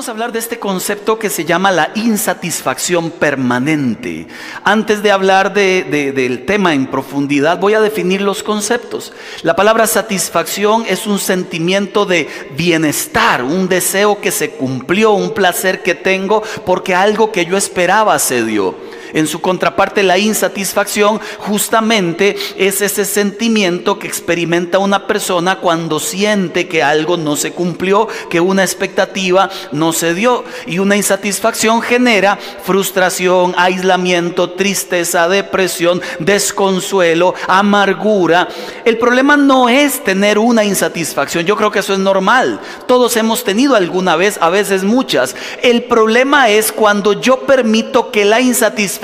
Vamos a hablar de este concepto que se llama la insatisfacción permanente. Antes de hablar del tema en profundidad, voy a definir los conceptos. La palabra satisfacción es un sentimiento de bienestar, un deseo que se cumplió, un placer que tengo porque algo que yo esperaba se dio. En su contraparte, la insatisfacción justamente es ese sentimiento que experimenta una persona cuando siente que algo no se cumplió, que una expectativa no se dio. Y una insatisfacción genera frustración, aislamiento, tristeza, depresión, desconsuelo, amargura. El problema no es tener una insatisfacción. Yo creo que eso es normal. Todos hemos tenido alguna vez, a veces muchas. El problema es cuando yo permito que la insatisfacción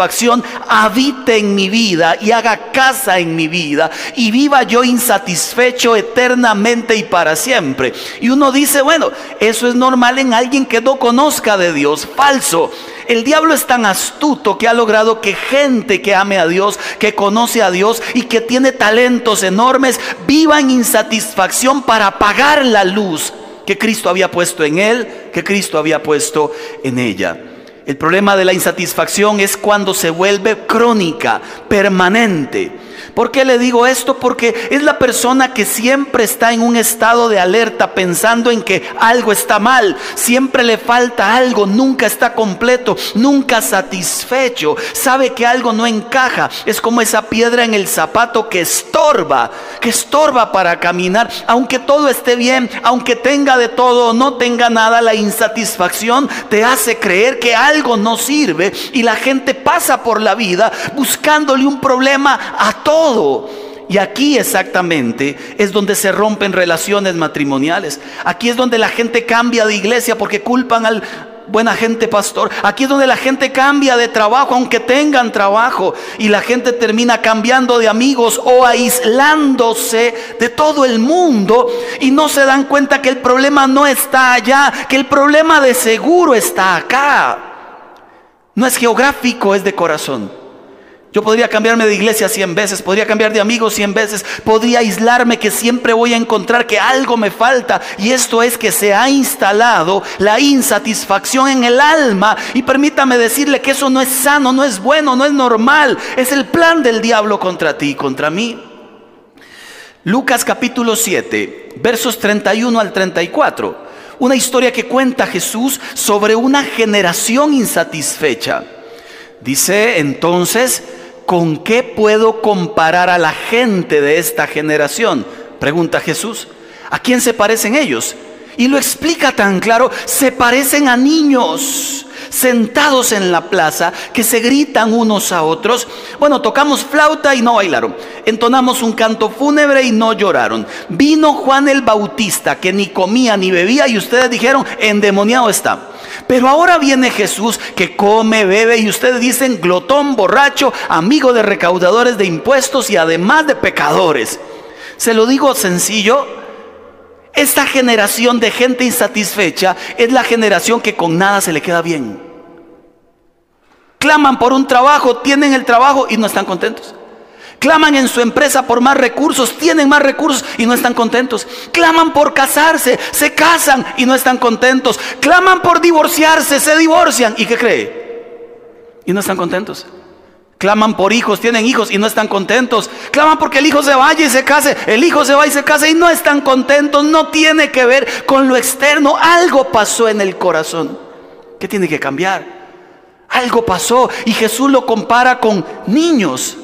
habite en mi vida y haga casa en mi vida y viva yo insatisfecho eternamente y para siempre. Y uno dice, bueno, eso es normal en alguien que no conozca de Dios. Falso. El diablo es tan astuto que ha logrado que gente que ame a Dios, que conoce a Dios y que tiene talentos enormes, viva en insatisfacción para apagar la luz que Cristo había puesto en él, que Cristo había puesto en ella. El problema de la insatisfacción es cuando se vuelve crónica, permanente. ¿Por qué le digo esto? Porque es la persona que siempre está en un estado de alerta pensando en que algo está mal, siempre le falta algo, nunca está completo, nunca satisfecho, sabe que algo no encaja, es como esa piedra en el zapato que estorba, que estorba para caminar, aunque todo esté bien, aunque tenga de todo o no tenga nada, la insatisfacción te hace creer que algo no sirve y la gente pasa por la vida buscándole un problema a y aquí exactamente es donde se rompen relaciones matrimoniales. Aquí es donde la gente cambia de iglesia porque culpan al buena gente pastor. Aquí es donde la gente cambia de trabajo aunque tengan trabajo. Y la gente termina cambiando de amigos o aislándose de todo el mundo. Y no se dan cuenta que el problema no está allá, que el problema de seguro está acá. No es geográfico, es de corazón. Yo podría cambiarme de iglesia cien veces, podría cambiar de amigos cien veces, podría aislarme que siempre voy a encontrar que algo me falta. Y esto es que se ha instalado la insatisfacción en el alma. Y permítame decirle que eso no es sano, no es bueno, no es normal. Es el plan del diablo contra ti y contra mí. Lucas capítulo 7, versos 31 al 34. Una historia que cuenta Jesús sobre una generación insatisfecha. Dice entonces, ¿con qué puedo comparar a la gente de esta generación? Pregunta Jesús. ¿A quién se parecen ellos? Y lo explica tan claro, se parecen a niños sentados en la plaza que se gritan unos a otros. Bueno, tocamos flauta y no bailaron. Entonamos un canto fúnebre y no lloraron. Vino Juan el Bautista que ni comía ni bebía y ustedes dijeron, endemoniado está. Pero ahora viene Jesús que come, bebe y ustedes dicen glotón, borracho, amigo de recaudadores de impuestos y además de pecadores. Se lo digo sencillo, esta generación de gente insatisfecha es la generación que con nada se le queda bien. Claman por un trabajo, tienen el trabajo y no están contentos. Claman en su empresa por más recursos, tienen más recursos y no están contentos. Claman por casarse, se casan y no están contentos. Claman por divorciarse, se divorcian. ¿Y qué cree? Y no están contentos. Claman por hijos, tienen hijos y no están contentos. Claman porque el hijo se vaya y se case. El hijo se va y se casa y no están contentos. No tiene que ver con lo externo. Algo pasó en el corazón. ¿Qué tiene que cambiar? Algo pasó y Jesús lo compara con niños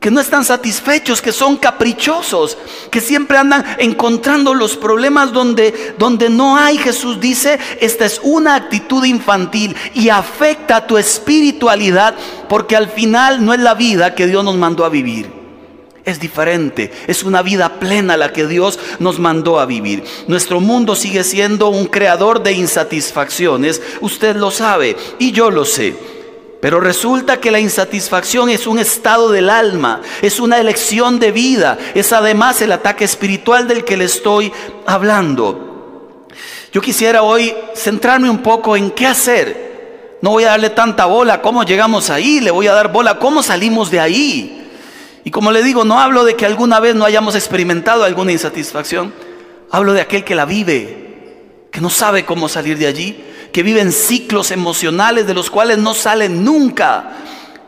que no están satisfechos, que son caprichosos, que siempre andan encontrando los problemas donde, donde no hay. Jesús dice, esta es una actitud infantil y afecta tu espiritualidad porque al final no es la vida que Dios nos mandó a vivir. Es diferente, es una vida plena la que Dios nos mandó a vivir. Nuestro mundo sigue siendo un creador de insatisfacciones, usted lo sabe y yo lo sé. Pero resulta que la insatisfacción es un estado del alma, es una elección de vida, es además el ataque espiritual del que le estoy hablando. Yo quisiera hoy centrarme un poco en qué hacer. No voy a darle tanta bola, cómo llegamos ahí, le voy a dar bola, cómo salimos de ahí. Y como le digo, no hablo de que alguna vez no hayamos experimentado alguna insatisfacción, hablo de aquel que la vive, que no sabe cómo salir de allí que viven ciclos emocionales de los cuales no salen nunca.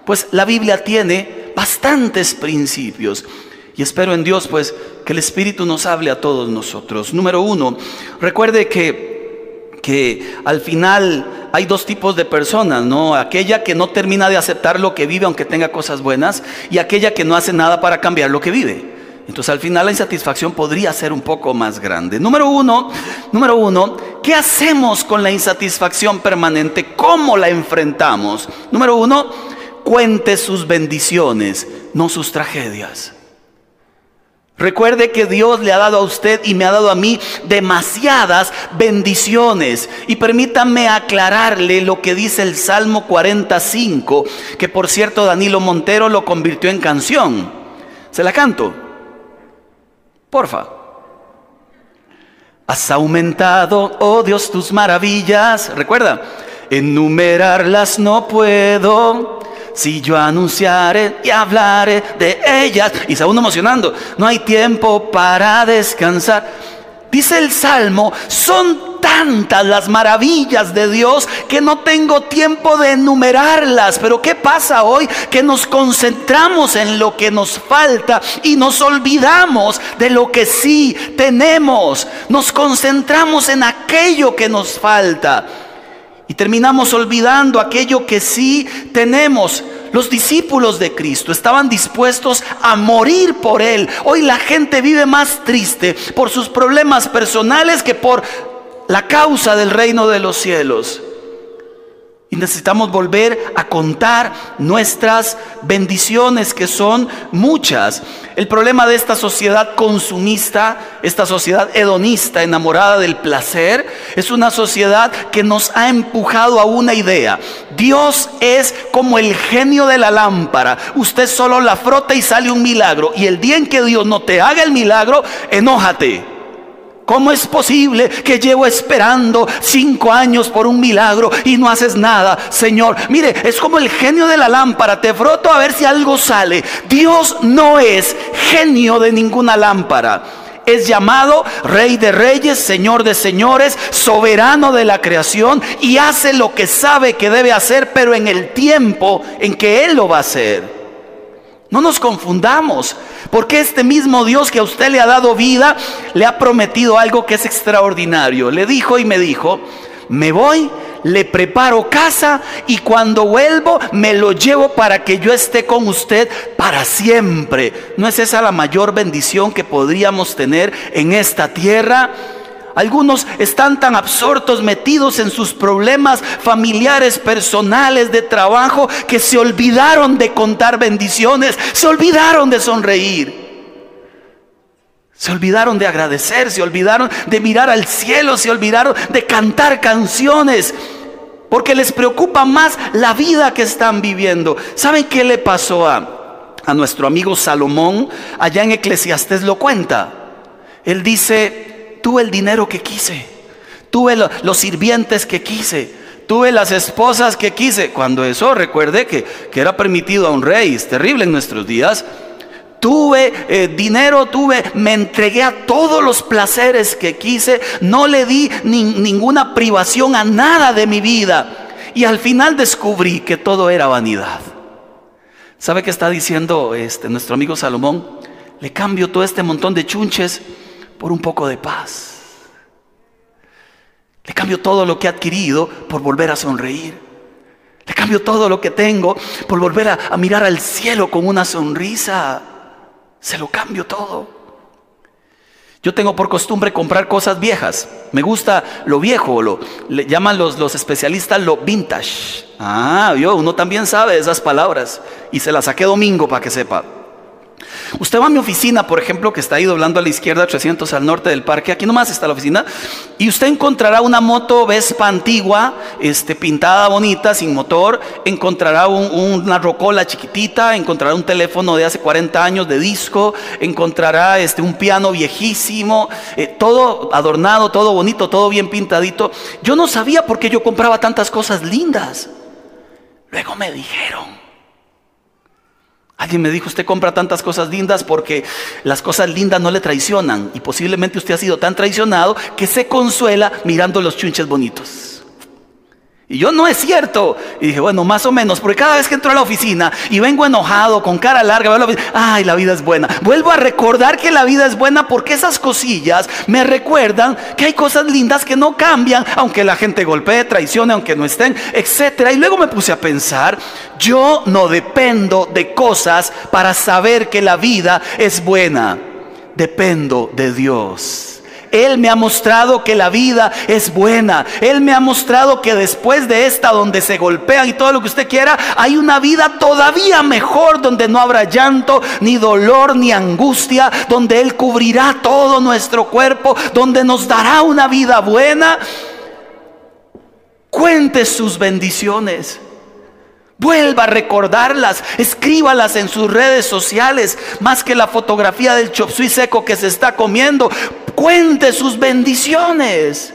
Pues la Biblia tiene bastantes principios. Y espero en Dios, pues, que el Espíritu nos hable a todos nosotros. Número uno, recuerde que, que al final hay dos tipos de personas, ¿no? Aquella que no termina de aceptar lo que vive aunque tenga cosas buenas y aquella que no hace nada para cambiar lo que vive. Entonces al final la insatisfacción podría ser un poco más grande. Número uno, número uno, ¿qué hacemos con la insatisfacción permanente? ¿Cómo la enfrentamos? Número uno, cuente sus bendiciones, no sus tragedias. Recuerde que Dios le ha dado a usted y me ha dado a mí demasiadas bendiciones. Y permítanme aclararle lo que dice el Salmo 45, que por cierto Danilo Montero lo convirtió en canción. Se la canto. Porfa. Has aumentado, oh Dios, tus maravillas. Recuerda, enumerarlas no puedo si yo anunciaré y hablaré de ellas. Y uno emocionando, no hay tiempo para descansar. Dice el Salmo, son tantas las maravillas de Dios que no tengo tiempo de enumerarlas. Pero ¿qué pasa hoy? Que nos concentramos en lo que nos falta y nos olvidamos de lo que sí tenemos. Nos concentramos en aquello que nos falta. Y terminamos olvidando aquello que sí tenemos. Los discípulos de Cristo estaban dispuestos a morir por Él. Hoy la gente vive más triste por sus problemas personales que por la causa del reino de los cielos. Y necesitamos volver a contar nuestras bendiciones, que son muchas. El problema de esta sociedad consumista, esta sociedad hedonista, enamorada del placer, es una sociedad que nos ha empujado a una idea. Dios es como el genio de la lámpara. Usted solo la frota y sale un milagro. Y el día en que Dios no te haga el milagro, enójate. ¿Cómo es posible que llevo esperando cinco años por un milagro y no haces nada, Señor? Mire, es como el genio de la lámpara. Te froto a ver si algo sale. Dios no es genio de ninguna lámpara. Es llamado Rey de Reyes, Señor de Señores, soberano de la creación y hace lo que sabe que debe hacer, pero en el tiempo en que Él lo va a hacer. No nos confundamos, porque este mismo Dios que a usted le ha dado vida, le ha prometido algo que es extraordinario. Le dijo y me dijo, me voy, le preparo casa y cuando vuelvo me lo llevo para que yo esté con usted para siempre. ¿No es esa la mayor bendición que podríamos tener en esta tierra? Algunos están tan absortos, metidos en sus problemas familiares, personales, de trabajo, que se olvidaron de contar bendiciones, se olvidaron de sonreír. Se olvidaron de agradecer, se olvidaron de mirar al cielo, se olvidaron de cantar canciones, porque les preocupa más la vida que están viviendo. ¿Saben qué le pasó a, a nuestro amigo Salomón? Allá en Eclesiastés lo cuenta. Él dice, tuve el dinero que quise, tuve los sirvientes que quise, tuve las esposas que quise. Cuando eso, recuerde que, que era permitido a un rey, es terrible en nuestros días. Tuve eh, dinero, tuve, me entregué a todos los placeres que quise, no le di ninguna privación a nada de mi vida. Y al final descubrí que todo era vanidad. ¿Sabe qué está diciendo este, nuestro amigo Salomón? Le cambio todo este montón de chunches por un poco de paz. Le cambio todo lo que he adquirido por volver a sonreír. Le cambio todo lo que tengo por volver a, mirar al cielo con una sonrisa. Se lo cambio todo. Yo tengo por costumbre comprar cosas viejas. Me gusta lo viejo, lo, le llaman los, los especialistas lo vintage. Ah, yo, uno también sabe esas palabras. Y se las saqué domingo para que sepa. Usted va a mi oficina, por ejemplo, que está ahí doblando a la izquierda, 300 al norte del parque, aquí nomás está la oficina, y usted encontrará una moto Vespa antigua, este, pintada bonita, sin motor, encontrará una rocola chiquitita, encontrará un teléfono de hace 40 años de disco, encontrará este, un piano viejísimo, eh, todo adornado, todo bonito, todo bien pintadito. Yo no sabía por qué yo compraba tantas cosas lindas. Luego me dijeron. Alguien me dijo, usted compra tantas cosas lindas porque las cosas lindas no le traicionan. Y posiblemente usted ha sido tan traicionado que se consuela mirando los chunches bonitos. Y yo no es cierto. Y dije, bueno, más o menos, porque cada vez que entro a la oficina y vengo enojado, con cara larga, veo la ay, la vida es buena. Vuelvo a recordar que la vida es buena porque esas cosillas me recuerdan que hay cosas lindas que no cambian, aunque la gente golpee, traicione, aunque no estén, etcétera. Y luego me puse a pensar, yo no dependo de cosas para saber que la vida es buena. Dependo de Dios. Él me ha mostrado que la vida es buena. Él me ha mostrado que después de esta donde se golpean y todo lo que usted quiera, hay una vida todavía mejor donde no habrá llanto, ni dolor, ni angustia, donde Él cubrirá todo nuestro cuerpo, donde nos dará una vida buena. Cuente sus bendiciones. Vuelva a recordarlas, escríbalas en sus redes sociales, más que la fotografía del chop seco que se está comiendo. Cuente sus bendiciones.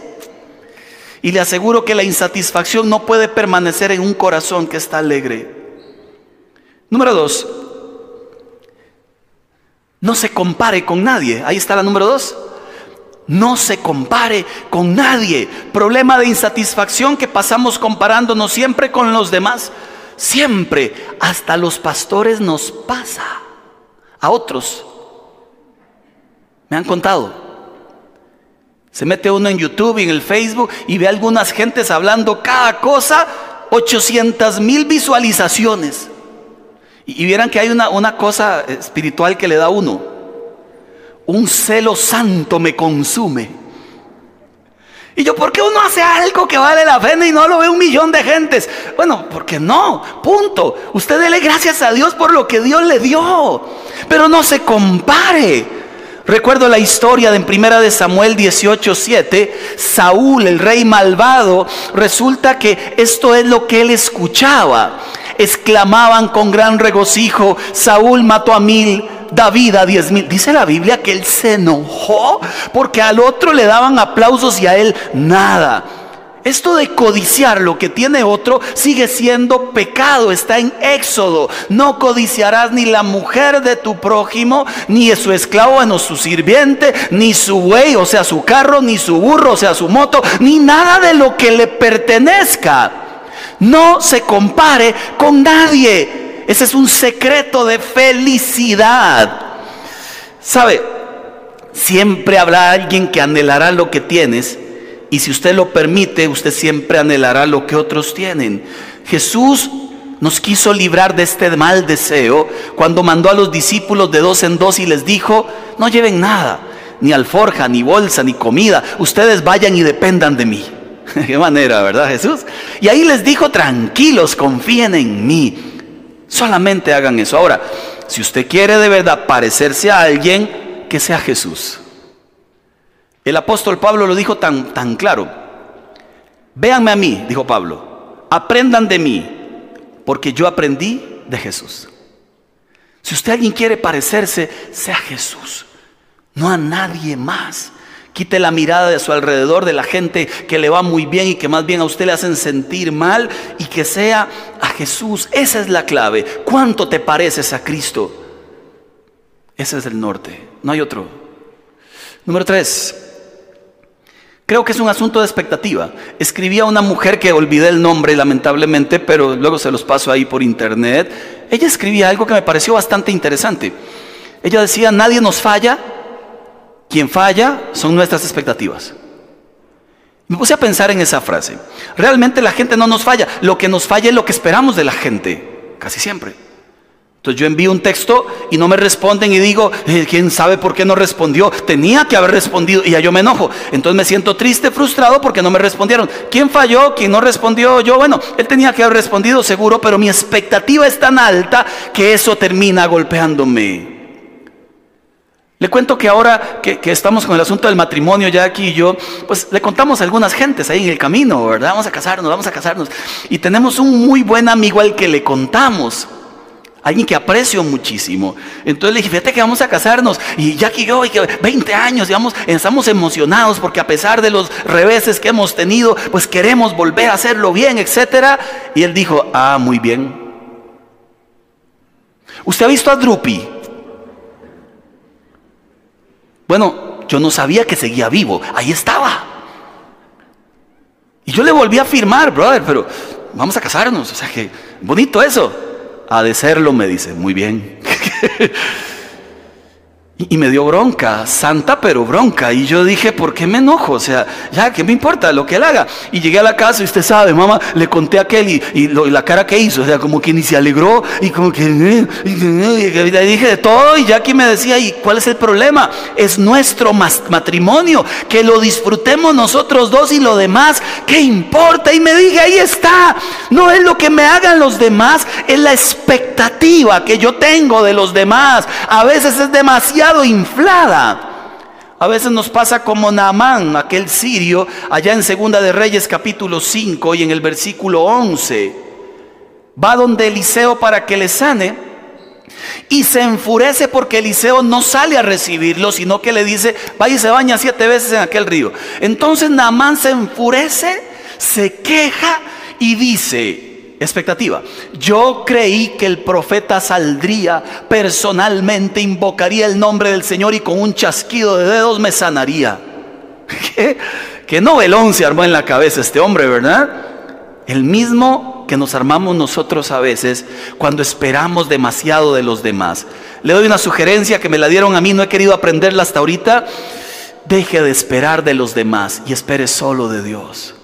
Y le aseguro que la insatisfacción no puede permanecer en un corazón que está alegre. Número dos, no se compare con nadie. Ahí está la número dos. No se compare con nadie. Problema de insatisfacción que pasamos comparándonos siempre con los demás. Siempre, hasta los pastores nos pasa. A otros. Me han contado. Se mete uno en YouTube y en el Facebook y ve algunas gentes hablando cada cosa, 800 mil visualizaciones. Y, vieran que hay una, una cosa espiritual que le da uno. Un celo santo me consume. Y yo, ¿por qué uno hace algo que vale la pena y no lo ve un millón de gentes? Bueno, porque no, punto. Usted dele gracias a Dios por lo que Dios le dio. Pero no se compare. Recuerdo la historia de en Primera de Samuel 18:7, Saúl, el rey malvado, resulta que esto es lo que él escuchaba. Exclamaban con gran regocijo, Saúl mató a mil, David a diez mil. Dice la Biblia que él se enojó porque al otro le daban aplausos y a él nada. Esto de codiciar lo que tiene otro sigue siendo pecado, está en Éxodo. No codiciarás ni la mujer de tu prójimo, ni su esclavo, bueno, su sirviente, ni su buey, o sea, su carro, ni su burro, o sea, su moto, ni nada de lo que le pertenezca. No se compare con nadie. Ese es un secreto de felicidad. ¿Sabe? Siempre habrá alguien que anhelará lo que tienes y si usted lo permite, usted siempre anhelará lo que otros tienen. Jesús nos quiso librar de este mal deseo cuando mandó a los discípulos de dos en dos y les dijo, no lleven nada, ni alforja, ni bolsa, ni comida, ustedes vayan y dependan de mí. Qué manera, ¿verdad Jesús? Y ahí les dijo, tranquilos, confíen en mí. Solamente hagan eso. Ahora, si usted quiere de verdad parecerse a alguien, que sea Jesús. El apóstol Pablo lo dijo tan, tan claro. Véanme a mí, dijo Pablo. Aprendan de mí, porque yo aprendí de Jesús. Si usted alguien quiere parecerse, sea Jesús, no a nadie más. Quite la mirada de su alrededor, de la gente que le va muy bien y que más bien a usted le hacen sentir mal y que sea a Jesús. Esa es la clave. ¿Cuánto te pareces a Cristo? Ese es el norte. No hay otro. Número tres. Creo que es un asunto de expectativa. Escribía una mujer que olvidé el nombre lamentablemente, pero luego se los paso ahí por internet. Ella escribía algo que me pareció bastante interesante. Ella decía, nadie nos falla, quien falla son nuestras expectativas. Me puse a pensar en esa frase. Realmente la gente no nos falla. Lo que nos falla es lo que esperamos de la gente. Casi siempre. Entonces yo envío un texto y no me responden y digo, eh, ¿quién sabe por qué no respondió? Tenía que haber respondido y ya yo me enojo. Entonces me siento triste, frustrado porque no me respondieron. ¿Quién falló? ¿Quién no respondió? Yo, bueno, él tenía que haber respondido seguro, pero mi expectativa es tan alta que eso termina golpeándome. Le cuento que ahora que, estamos con el asunto del matrimonio ya aquí y yo, pues le contamos a algunas gentes ahí en el camino, ¿verdad? Vamos a casarnos, vamos a casarnos. Y tenemos un muy buen amigo al que le contamos. Alguien que aprecio muchísimo. Entonces le dije, fíjate que vamos a casarnos. Y ya que yo, 20 años, digamos, estamos emocionados porque a pesar de los reveses que hemos tenido, pues queremos volver a hacerlo bien, etc. Y él dijo, ah, muy bien. ¿Usted ha visto a Drupi? Bueno, yo no sabía que seguía vivo. Ahí estaba. Y yo le volví a firmar, brother, pero vamos a casarnos. O sea que, bonito eso. Ha de serlo, me dice, muy bien. Y me dio bronca, santa pero bronca. Y yo dije, ¿por qué me enojo? O sea, ya, ¿qué me importa lo que él haga? Y llegué a la casa y usted sabe, mamá, le conté a aquel y, la cara que hizo, o sea, como que ni se alegró y como que dije de todo y aquí me decía, ¿y cuál es el problema? Es nuestro matrimonio, que lo disfrutemos nosotros dos y lo demás, ¿qué importa? Y me dije, ahí está, no es lo que me hagan los demás, es la expectativa que yo tengo de los demás. A veces es demasiado inflada. A veces nos pasa como Naamán, aquel sirio, allá en Segunda de Reyes capítulo 5 y en el versículo 11. Va donde Eliseo para que le sane y se enfurece porque Eliseo no sale a recibirlo, sino que le dice, vaya y se baña siete veces en aquel río. Entonces Naamán se enfurece, se queja y dice, expectativa. Yo creí que el profeta saldría personalmente, invocaría el nombre del Señor y con un chasquido de dedos me sanaría. ¿Qué, qué novelón se armó en la cabeza este hombre, verdad? El mismo que nos armamos nosotros a veces cuando esperamos demasiado de los demás. Le doy una sugerencia que me la dieron a mí, no he querido aprenderla hasta ahorita. Deje de esperar de los demás y espere solo de Dios.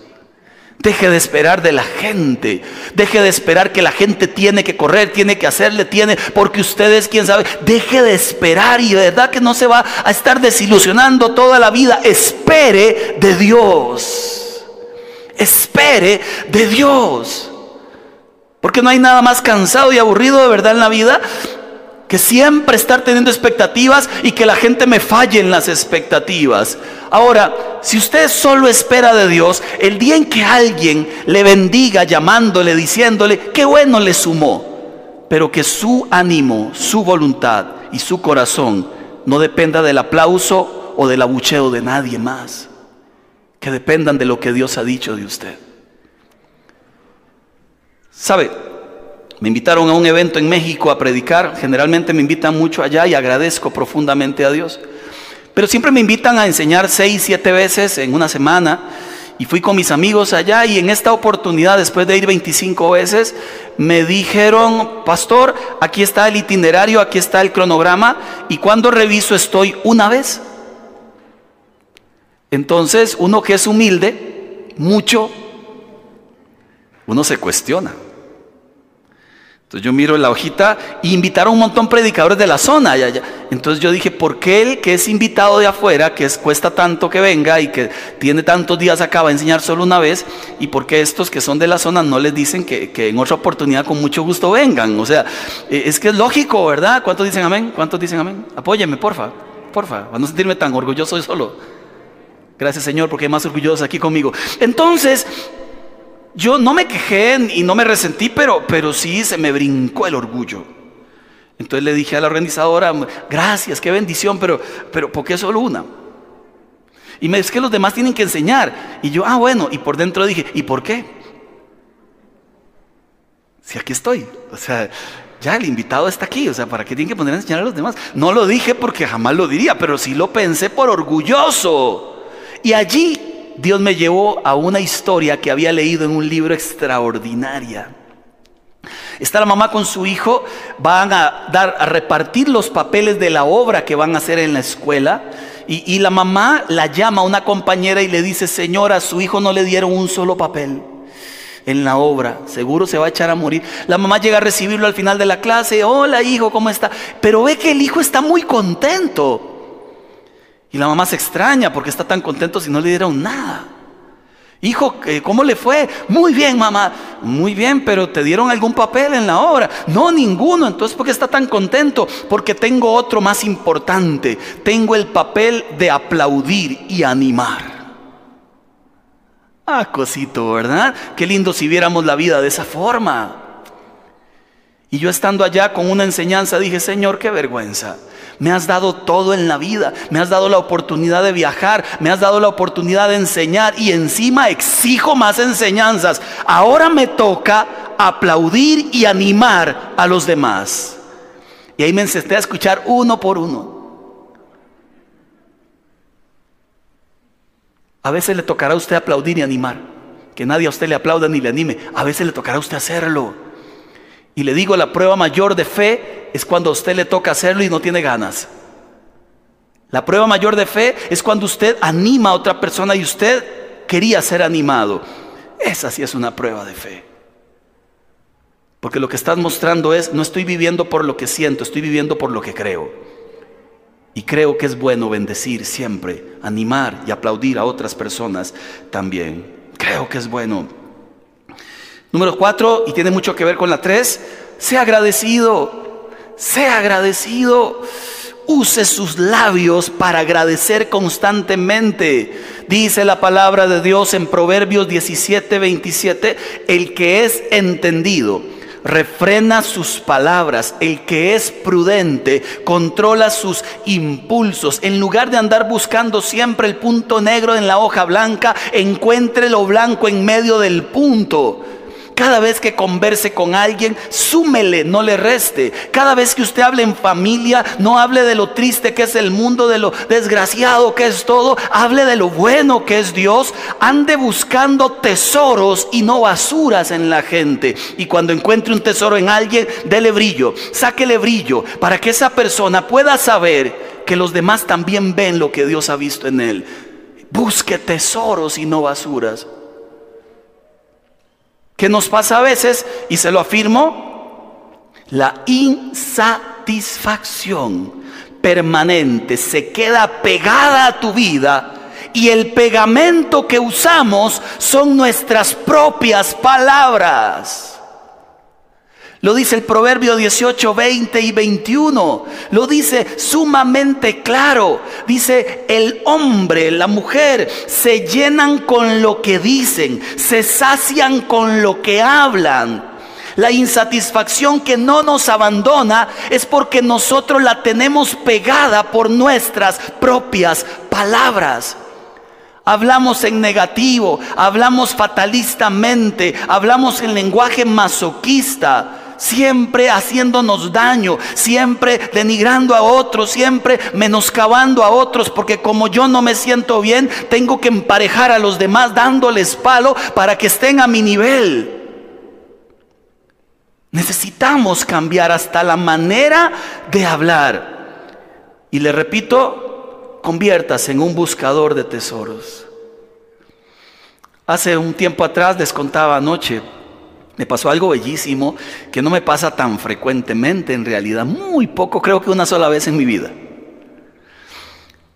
Deje de esperar de la gente. Deje de esperar que la gente tiene que correr, tiene que hacerle, tiene, porque ustedes, quién sabe. Deje de esperar y de verdad que no se va a estar desilusionando toda la vida. Espere de Dios. Espere de Dios. Porque no hay nada más cansado y aburrido de verdad en la vida que siempre estar teniendo expectativas y que la gente me falle en las expectativas. Ahora, si usted solo espera de Dios, el día en que alguien le bendiga llamándole, diciéndole, qué bueno le sumó, pero que su ánimo, su voluntad y su corazón no dependa del aplauso o del abucheo de nadie más, que dependan de lo que Dios ha dicho de usted. ¿Sabe? Me invitaron a un evento en México a predicar. Generalmente me invitan mucho allá y agradezco profundamente a Dios. Pero siempre me invitan a enseñar seis, siete veces en una semana. Y fui con mis amigos allá y en esta oportunidad, después de ir 25 veces, me dijeron, pastor, aquí está el itinerario, aquí está el cronograma. Y cuando reviso estoy una vez. Entonces, uno que es humilde, mucho, uno se cuestiona. Entonces yo miro la hojita y invitaron un montón de predicadores de la zona. Entonces yo dije, ¿por qué el que es invitado de afuera, que es, cuesta tanto que venga y que tiene tantos días acá, va a enseñar solo una vez? ¿Y por qué estos que son de la zona no les dicen que, en otra oportunidad con mucho gusto vengan? O sea, eh, es que es lógico, ¿verdad? ¿Cuántos dicen amén? ¿Cuántos dicen amén? Apóyeme, porfa, porfa, para no sentirme tan orgulloso yo solo. Gracias Señor, porque hay más orgullosos aquí conmigo. Entonces, yo no me quejé y no me resentí, pero, pero sí se me brincó el orgullo. Entonces le dije a la organizadora, gracias, qué bendición, pero, pero ¿por qué solo una? Y me dice que los demás tienen que enseñar. Y yo, ah, bueno, y por dentro dije, ¿y por qué? Si aquí estoy. O sea, ya el invitado está aquí. O sea, ¿para qué tienen que poner a enseñar a los demás? No lo dije porque jamás lo diría, pero sí lo pensé por orgulloso. Y allí Dios me llevó a una historia que había leído en un libro extraordinaria. Está la mamá con su hijo, van a dar a repartir los papeles de la obra que van a hacer en la escuela. Y, y la mamá la llama a una compañera y le dice, señora, a su hijo no le dieron un solo papel en la obra, seguro se va a echar a morir. La mamá llega a recibirlo al final de la clase, hola hijo, ¿cómo está? Pero ve que el hijo está muy contento. Y la mamá se extraña porque está tan contento si no le dieron nada. Hijo, ¿cómo le fue? Muy bien, mamá. Muy bien, pero ¿te dieron algún papel en la obra? No, ninguno. Entonces, ¿por qué está tan contento? Porque tengo otro más importante. Tengo el papel de aplaudir y animar. Ah, cosito, ¿verdad? Qué lindo si viéramos la vida de esa forma. Y yo estando allá con una enseñanza dije, Señor, qué vergüenza. Me has dado todo en la vida. Me has dado la oportunidad de viajar. Me has dado la oportunidad de enseñar. Y encima exijo más enseñanzas. Ahora me toca aplaudir y animar a los demás. Y ahí me encesté a escuchar uno por uno. A veces le tocará a usted aplaudir y animar. que nadie a usted le aplauda ni le anime. A veces le tocará a usted hacerlo. Y le digo, la prueba mayor de fe es cuando a usted le toca hacerlo y no tiene ganas. La prueba mayor de fe es cuando usted anima a otra persona y usted quería ser animado. Esa sí es una prueba de fe. Porque lo que estás mostrando es, no estoy viviendo por lo que siento, estoy viviendo por lo que creo. Y creo que es bueno bendecir siempre, animar y aplaudir a otras personas también. Creo que es bueno. Número cuatro, y tiene mucho que ver con la tres, sea agradecido, sea agradecido. Use sus labios para agradecer constantemente. Dice la palabra de Dios en Proverbios 17, 27, el que es entendido refrena sus palabras. El que es prudente controla sus impulsos. En lugar de andar buscando siempre el punto negro en la hoja blanca, encuentre lo blanco en medio del punto. Cada vez que converse con alguien, súmele, no le reste. Cada vez que usted hable en familia, no hable de lo triste que es el mundo, de lo desgraciado que es todo. Hable de lo bueno que es Dios. Ande buscando tesoros y no basuras en la gente. Y cuando encuentre un tesoro en alguien, dele brillo, sáquele brillo para que esa persona pueda saber que los demás también ven lo que Dios ha visto en él. Busque tesoros y no basuras. ¿Qué nos pasa a veces? Y se lo afirmo, la insatisfacción permanente se queda pegada a tu vida y el pegamento que usamos son nuestras propias palabras. Lo dice el Proverbio 18, 20 y 21. Lo dice sumamente claro. Dice, el hombre, la mujer, se llenan con lo que dicen, se sacian con lo que hablan. La insatisfacción que no nos abandona es porque nosotros la tenemos pegada por nuestras propias palabras. Hablamos en negativo, hablamos fatalistamente, hablamos en lenguaje masoquista siempre haciéndonos daño, siempre denigrando a otros, siempre menoscabando a otros, porque como yo no me siento bien, tengo que emparejar a los demás dándoles palo para que estén a mi nivel. Necesitamos cambiar hasta la manera de hablar. Y le repito, conviertas en un buscador de tesoros. Hace un tiempo atrás les contaba anoche me pasó algo bellísimo que no me pasa tan frecuentemente en realidad, muy poco, creo que una sola vez en mi vida.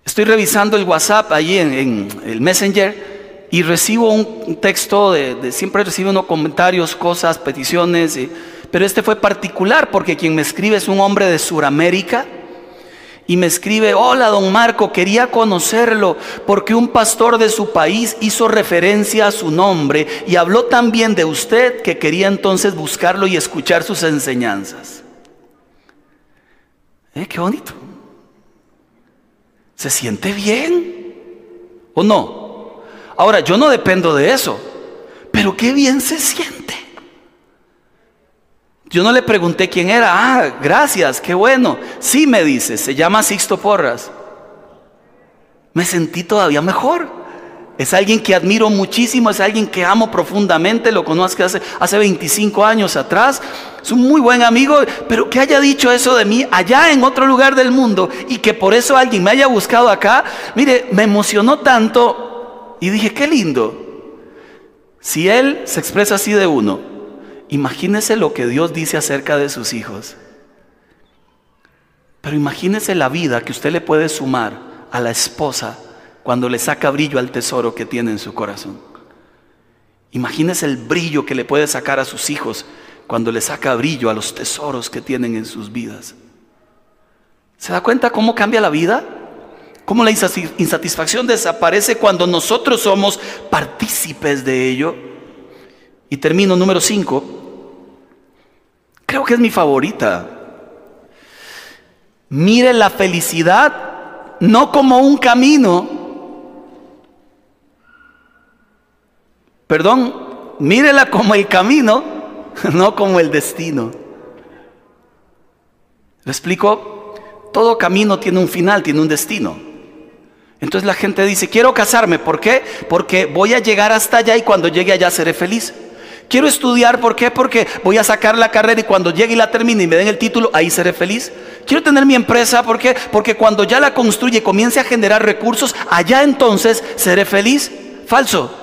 Estoy revisando el WhatsApp allí en, el Messenger y recibo un texto de, siempre recibo unos comentarios, cosas, peticiones, pero este fue particular porque quien me escribe es un hombre de Sudamérica y me escribe, hola don Marco, quería conocerlo porque un pastor de su país hizo referencia a su nombre y habló también de usted que quería entonces buscarlo y escuchar sus enseñanzas. ¿Eh? Qué bonito. ¿Se siente bien o no? Ahora, yo no dependo de eso, pero qué bien se siente. Yo no le pregunté quién era. Ah, gracias, qué bueno. Sí, me dice, se llama Sixto Porras. Me sentí todavía mejor. Es alguien que admiro muchísimo, es alguien que amo profundamente, lo conozco hace, hace 25 años atrás. Es un muy buen amigo, pero que haya dicho eso de mí allá en otro lugar del mundo y que por eso alguien me haya buscado acá, mire, me emocionó tanto y dije, qué lindo. Si él se expresa así de uno, Imagínese lo que Dios dice acerca de sus hijos. Pero imagínese la vida que usted le puede sumar a la esposa cuando le saca brillo al tesoro que tiene en su corazón. Imagínese el brillo que le puede sacar a sus hijos cuando le saca brillo a los tesoros que tienen en sus vidas. ¿Se da cuenta cómo cambia la vida? ¿Cómo la insatisfacción desaparece cuando nosotros somos partícipes de ello? Y termino número 5. Creo que es mi favorita. Mire la felicidad no como un camino. Perdón, mírela como el camino, no como el destino. ¿Le explico? Todo camino tiene un final, tiene un destino. Entonces la gente dice, quiero casarme, ¿por qué? Porque voy a llegar hasta allá y cuando llegue allá seré feliz. Quiero estudiar, ¿por qué? Porque voy a sacar la carrera y cuando llegue y la termine y me den el título, ahí seré feliz. Quiero tener mi empresa, ¿por qué? Porque cuando ya la construye y comience a generar recursos, allá entonces seré feliz. Falso.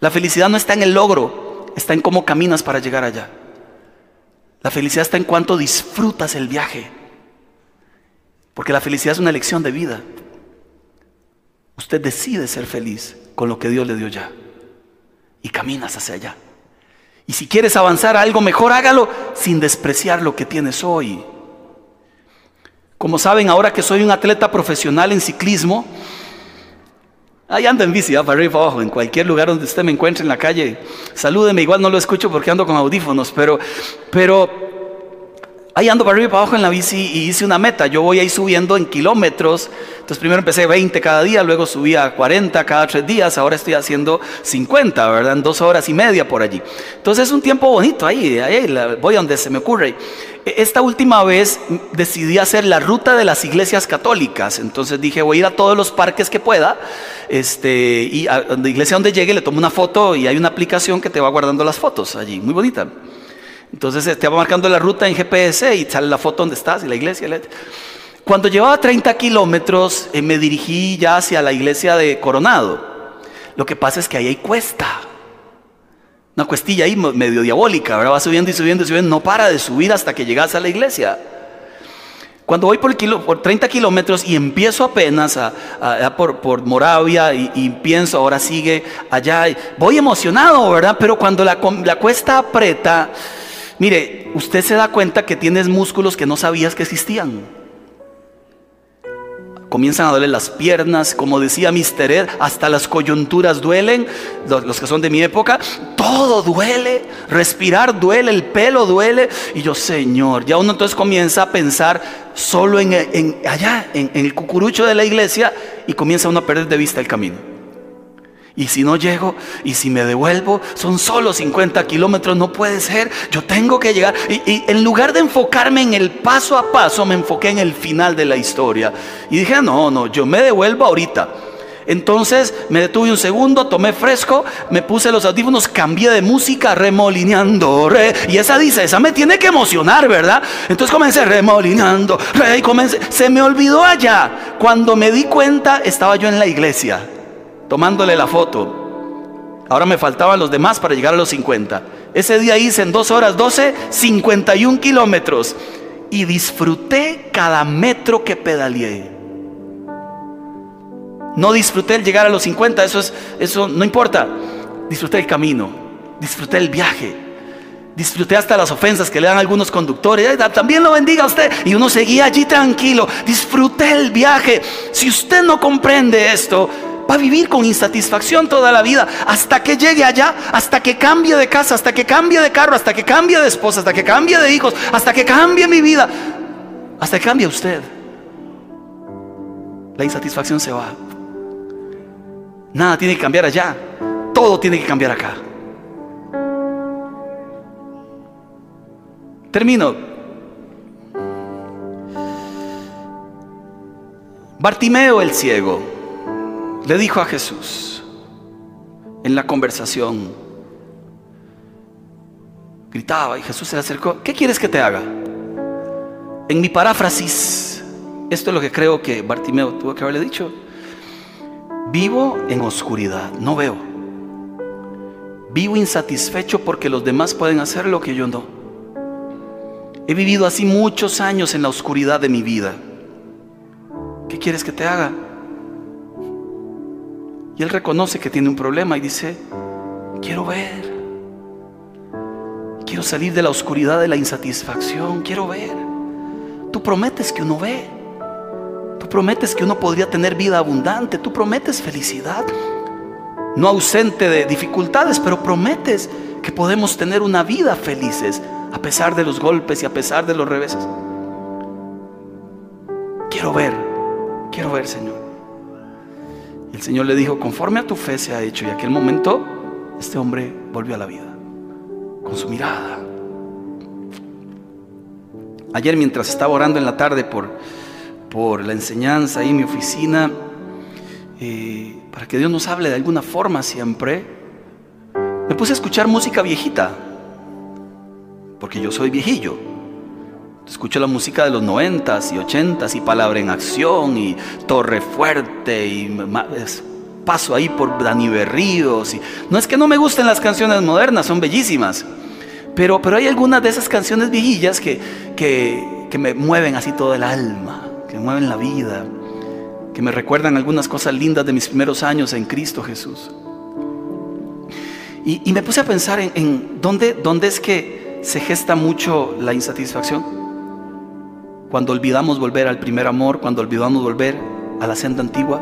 La felicidad no está en el logro, está en cómo caminas para llegar allá. La felicidad está en cuánto disfrutas el viaje. Porque la felicidad es una elección de vida. Usted decide ser feliz con lo que Dios le dio ya y caminas hacia allá. Y si quieres avanzar a algo mejor, hágalo sin despreciar lo que tienes hoy. Como saben, ahora que soy un atleta profesional en ciclismo, ahí ando en bici, para arriba abajo, en cualquier lugar donde usted me encuentre en la calle. Salúdeme, igual no lo escucho porque ando con audífonos, pero, pero Ahí ando para arriba y para abajo en la bici y hice una meta. Yo voy ahí subiendo en kilómetros. Entonces primero empecé 20 cada día, luego subía a 40 cada tres días. Ahora estoy haciendo 50, ¿verdad? En dos horas y media por allí. Entonces es un tiempo bonito ahí, ahí voy donde se me ocurre. E, esta última vez decidí hacer la ruta de las iglesias católicas. Entonces dije, voy a ir a todos los parques que pueda. Este, y a la iglesia donde llegue le tomo una foto y hay una aplicación que te va guardando las fotos allí. Muy bonita. Entonces te va marcando la ruta en GPS y sale la foto donde estás y la iglesia. Cuando llevaba 30 kilómetros eh, me dirigí ya hacia la iglesia de Coronado. Lo que pasa es que ahí hay cuesta. Una cuestilla ahí medio diabólica, ¿verdad? Va subiendo y subiendo y subiendo. No para de subir hasta que llegas a la iglesia. Cuando voy por, por 30 kilómetros y empiezo apenas por, Moravia y, pienso, ahora sigue allá, voy emocionado, ¿verdad? Pero cuando la, la cuesta aprieta, Mire, usted se da cuenta que tienes músculos que no sabías que existían. Comienzan a doler las piernas, como decía Mr. Ed, hasta las coyunturas duelen, los, que son de mi época, todo duele, respirar duele, el pelo duele. Y yo, Señor, ya uno entonces comienza a pensar solo en, allá, en el cucurucho de la iglesia, y comienza uno a perder de vista el camino. Y si no llego y si me devuelvo, son solo 50 kilómetros, no puede ser. Yo tengo que llegar. Y, en lugar de enfocarme en el paso a paso, me enfoqué en el final de la historia. Y dije, no, no, yo me devuelvo ahorita. Entonces me detuve un segundo, tomé fresco, me puse los audífonos, cambié de música, remolineando, re. Y esa dice, esa me tiene que emocionar, ¿verdad? Entonces comencé remolineando, re, y comencé. Se me olvidó allá. Cuando me di cuenta, estaba yo en la iglesia tomándole la foto. Ahora me faltaban los demás para llegar a los 50. Ese día hice en dos horas 12, 51 kilómetros. Y disfruté cada metro que pedaleé. No disfruté el llegar a los 50, eso, es, eso no importa. Disfruté el camino, disfruté el viaje, disfruté hasta las ofensas que le dan algunos conductores. También lo bendiga usted. Y uno seguía allí tranquilo. Disfruté el viaje. Si usted no comprende esto, Va a vivir con insatisfacción toda la vida hasta que llegue allá, hasta que cambie de casa, hasta que cambie de carro, hasta que cambie de esposa, hasta que cambie de hijos, hasta que cambie mi vida, hasta que cambie usted. La insatisfacción se va. Nada tiene que cambiar allá, todo tiene que cambiar acá. Termino. Bartimeo el ciego le dijo a Jesús en la conversación, gritaba y Jesús se le acercó, ¿qué quieres que te haga? En mi paráfrasis, esto es lo que creo que Bartimeo tuvo que haberle dicho, vivo en oscuridad, no veo. Vivo insatisfecho porque los demás pueden hacer lo que yo no. He vivido así muchos años en la oscuridad de mi vida. ¿Qué quieres que te haga? Y él reconoce que tiene un problema y dice, quiero ver. Quiero salir de la oscuridad de la insatisfacción. Quiero ver. Tú prometes que uno ve. Tú prometes que uno podría tener vida abundante. Tú prometes felicidad. No ausente de dificultades, pero prometes que podemos tener una vida felices a pesar de los golpes y a pesar de los reveses. Quiero ver. Quiero ver, Señor. El Señor le dijo, conforme a tu fe se ha hecho. Y aquel momento este hombre volvió a la vida, con su mirada. Ayer mientras estaba orando en la tarde por, por la enseñanza en mi oficina, eh, para que Dios nos hable de alguna forma siempre, me puse a escuchar música viejita, porque yo soy viejillo. Escucho la música de los noventas y ochentas y Palabra en Acción y Torre Fuerte y paso ahí por Dani Berríos. Y, no es que no me gusten las canciones modernas, son bellísimas. Pero, pero hay algunas de esas canciones viejillas que, que, que me mueven así todo el alma que mueven la vida, que me recuerdan algunas cosas lindas de mis primeros años en Cristo Jesús. Y, me puse a pensar en, dónde, dónde es que se gesta mucho la insatisfacción. Cuando olvidamos volver al primer amor, cuando olvidamos volver a la senda antigua,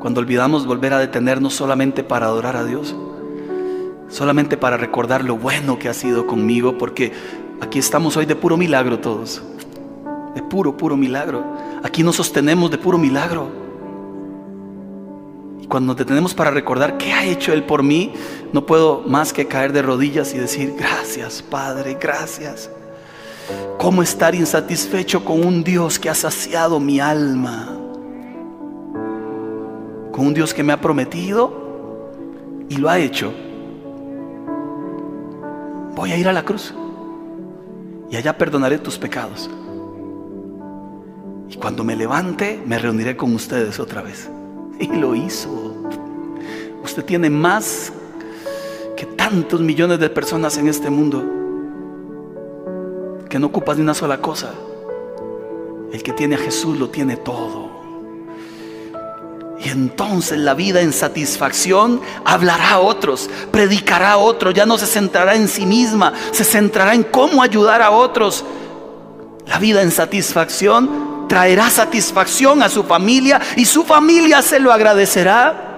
cuando olvidamos volver a detenernos solamente para adorar a Dios, solamente para recordar lo bueno que ha sido conmigo, porque aquí estamos hoy de puro milagro todos de puro, puro milagro. Aquí nos sostenemos de puro milagro. Y cuando nos detenemos para recordar qué ha hecho Él por mí, no puedo más que caer de rodillas y decir, gracias Padre, gracias. ¿Cómo estar insatisfecho con un Dios que ha saciado mi alma? Con un Dios que me ha prometido y lo ha hecho. Voy a ir a la cruz y allá perdonaré tus pecados. Y cuando me levante, me reuniré con ustedes otra vez. Y lo hizo. Usted tiene más que tantos millones de personas en este mundo que no ocupa de una sola cosa. El que tiene a Jesús lo tiene todo. Y entonces la vida en satisfacción hablará a otros, predicará a otros, ya no se centrará en sí misma, se centrará en cómo ayudar a otros. La vida en satisfacción traerá satisfacción a su familia y su familia se lo agradecerá.